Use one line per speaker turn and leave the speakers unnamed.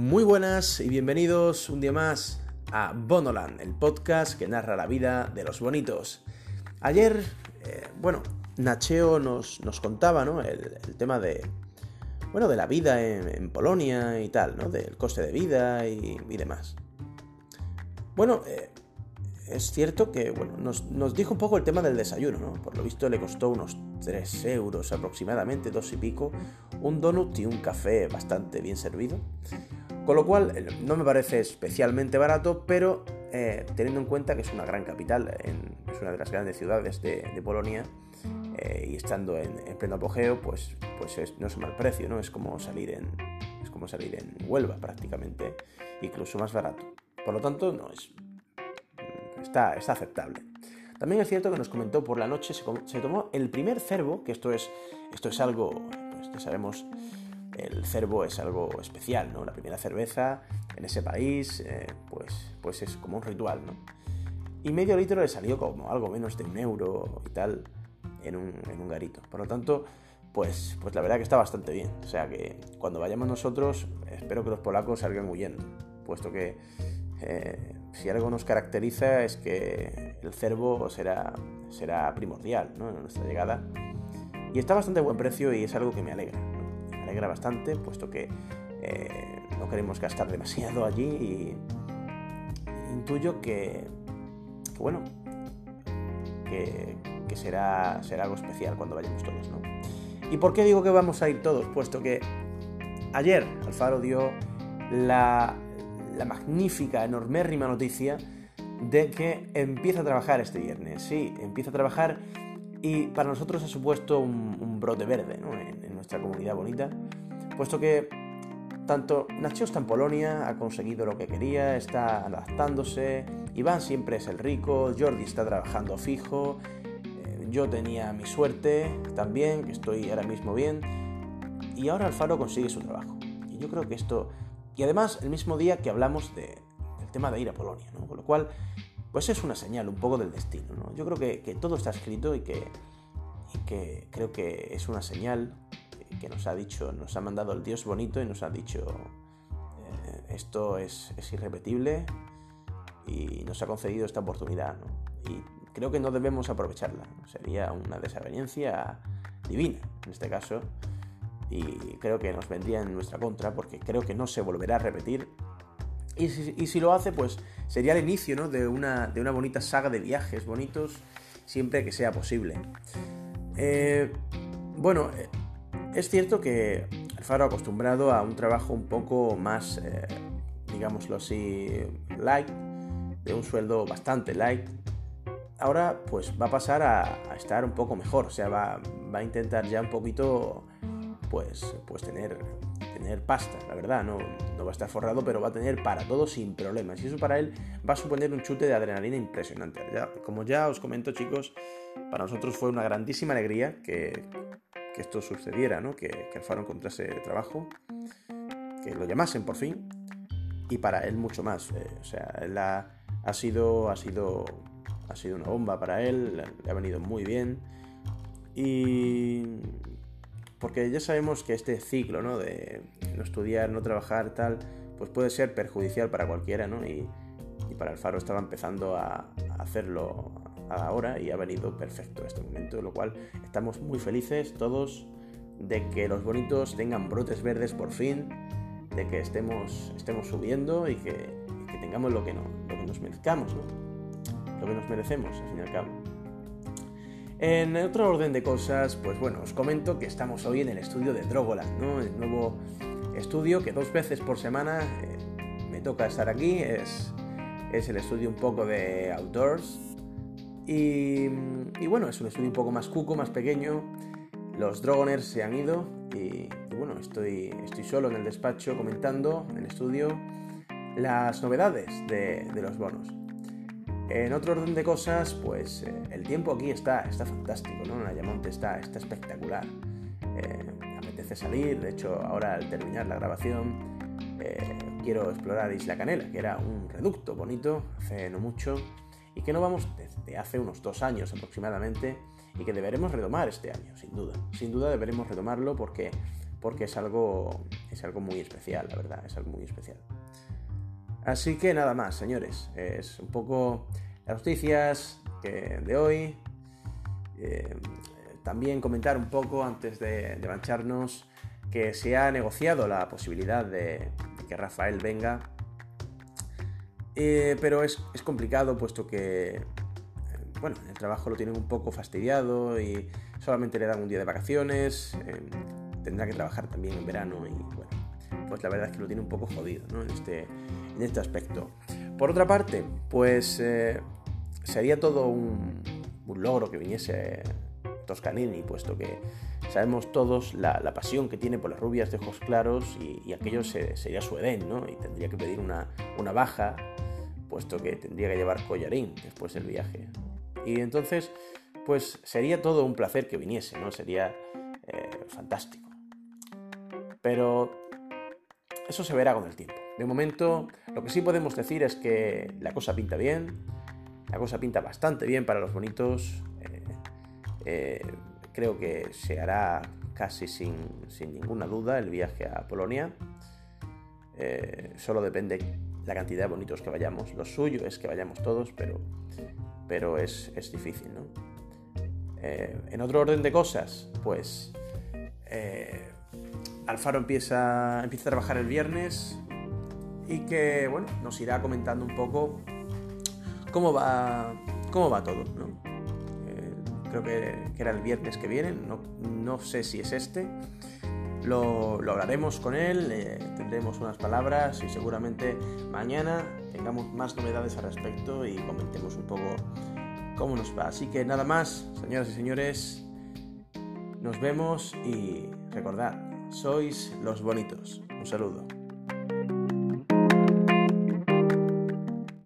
Muy buenas y bienvenidos un día más a Bonoland, el podcast que narra la vida de los bonitos. Ayer, eh, bueno, Nacheo nos, nos contaba ¿no? el, tema de, bueno, de la vida en, Polonia y tal, ¿no? del coste de vida y, demás. Bueno, eh, es cierto que bueno, nos, nos, dijo un poco el tema del desayuno, ¿no? Por lo visto le costó unos 3 euros aproximadamente, dos y pico, un donut y un café bastante bien servido. Con lo cual eh, no me parece especialmente barato, pero eh, teniendo en cuenta que es una gran capital, es una de las grandes ciudades de, Polonia, eh, y estando en, pleno apogeo, pues, pues no es un mal precio, ¿no? Es como salir en, es como salir en Huelva prácticamente, incluso más barato. Por lo tanto, no es, está, está aceptable. También es cierto que nos comentó por la noche, se, tomó el primer cervo, que esto es, esto es algo, pues sabemos, el cervo es algo especial, ¿no? La primera cerveza en ese país, eh, pues, pues es como un ritual, ¿no? Y medio litro le salió como algo menos de un euro y tal en un, en un garito. Por lo tanto, pues, pues la verdad que está bastante bien. O sea que cuando vayamos nosotros, espero que los polacos salgan huyendo, puesto que eh, si algo nos caracteriza es que el cervo será, será primordial en nuestra llegada. Y está bastante a buen precio y es algo que me alegra. Alegra bastante, puesto que eh, no queremos gastar demasiado allí y intuyo que, bueno, que, será, será algo especial cuando vayamos todos. ¿no? ¿Y por qué digo que vamos a ir todos? Puesto que ayer Alfaro dio la la magnífica, enormérrima noticia de que empieza a trabajar este viernes. Sí, empieza a trabajar y para nosotros ha supuesto un, brote verde nuestra comunidad bonita, puesto que tanto Nacho está en Polonia, ha conseguido lo que quería, está adaptándose, Iván siempre es el rico, Jordi está trabajando fijo, eh, yo tenía mi suerte también, que estoy ahora mismo bien, y ahora Alfaro consigue su trabajo. Y yo creo que esto y además, el mismo día que hablamos del tema de ir a Polonia, ¿no? Con lo cual, pues es una señal un poco del destino, ¿no? Yo creo que, todo está escrito y que, que creo que es una señal que nos ha dicho, nos ha mandado el Dios bonito y nos ha dicho eh, esto es, irrepetible y nos ha concedido esta oportunidad. Y creo que no debemos aprovecharla, sería una desaveniencia divina en este caso y creo que nos vendría en nuestra contra porque creo que no se volverá a repetir. Y si, lo hace, pues sería el inicio de, una, de una bonita saga de viajes bonitos siempre que sea posible. Eh, bueno, eh, es cierto que Alfaro acostumbrado a un trabajo un poco más, eh, digámoslo así, light, de un sueldo bastante light, ahora pues va a pasar a, estar un poco mejor, o sea, va, va, a intentar ya un poquito pues, pues tener, tener pasta, la verdad, no, no va a estar forrado, pero va a tener para todo sin problemas. Y eso para él va a suponer un chute de adrenalina impresionante. como ya os comento, chicos, para nosotros fue una grandísima alegría que, esto sucediera, ¿no? que, que Alfaro encontrase trabajo, que lo llamasen por fin, y para él mucho más. Eh, o sea, él ha, sido, ha, sido, ha sido una bomba para él, le ha venido muy bien. Y porque ya sabemos que este ciclo, ¿no? De no estudiar, no trabajar, tal, pues puede ser perjudicial para cualquiera, ¿no? Y, para el Faro estaba empezando a, hacerlo ahora y ha venido perfecto este momento, lo cual estamos muy felices todos de que los bonitos tengan brotes verdes por fin, de que estemos, estemos subiendo y que, tengamos lo que, no, lo que nos merezcamos, ¿no? Lo que nos merecemos, al fin y al cabo. En otro orden de cosas, pues bueno, os comento que estamos hoy en el estudio de Drogoland, ¿no? El nuevo estudio que dos veces por semana eh, me toca estar aquí, es, es el estudio un poco de outdoors. Y, bueno, es un estudio un poco más cuco, más pequeño. Los Drogoners se han ido y, bueno, estoy, estoy solo en el despacho comentando en estudio las novedades de, los bonos. En otro orden de cosas, pues eh, el tiempo aquí está, está fantástico, ¿no? La Ayamonte está, está espectacular. Eh, apetece salir, de hecho ahora al terminar la grabación eh, quiero explorar Isla Canela, que era un reducto bonito hace no mucho y que no vamos desde hace unos dos años aproximadamente y que deberemos retomar este año, sin duda. Sin duda deberemos retomarlo porque porque es algo, es algo muy especial, la verdad, es algo muy especial. Así que nada más, señores, es un poco las noticias de hoy. Eh, también comentar un poco antes de, de, mancharnos que se ha negociado la posibilidad de, que Rafael venga, eh, pero es, es, complicado puesto que eh, bueno, el trabajo lo tienen un poco fastidiado y solamente le dan un día de vacaciones, tendrá que trabajar también en verano y bueno, pues la verdad es que lo tiene un poco jodido ¿no? en, este, en este aspecto. Por otra parte, pues sería todo un, logro que viniese Toscanini, puesto que sabemos todos la, pasión que tiene por las rubias de ojos claros y, aquello sería su Edén, ¿no? Y tendría que pedir una, baja, puesto que tendría que llevar collarín después del viaje. Y entonces, pues sería todo un placer que viniese, ¿no? Sería eh, fantástico. Pero eso se verá con el tiempo. De momento, lo que sí podemos decir es que la cosa pinta bien, la cosa pinta bastante bien para los bonitos. Eh, eh, creo que se hará casi sin, ninguna duda el viaje a Polonia. Solo depende la cantidad de bonitos que vayamos. Lo suyo es que vayamos todos, pero, pero es, difícil, ¿no? en otro orden de cosas, pues Alfaro empieza, empieza a trabajar el viernes y que, bueno, nos irá comentando un poco cómo va, cómo va todo. ¿no? Eh, creo que, era el viernes que viene, no, sé si es este. Lo, hablaremos con él, tendremos unas palabras y seguramente mañana tengamos más novedades al respecto y comentemos un poco cómo nos va. Así que nada más, señoras y señores, nos vemos y recordad, sois los bonitos. Un saludo.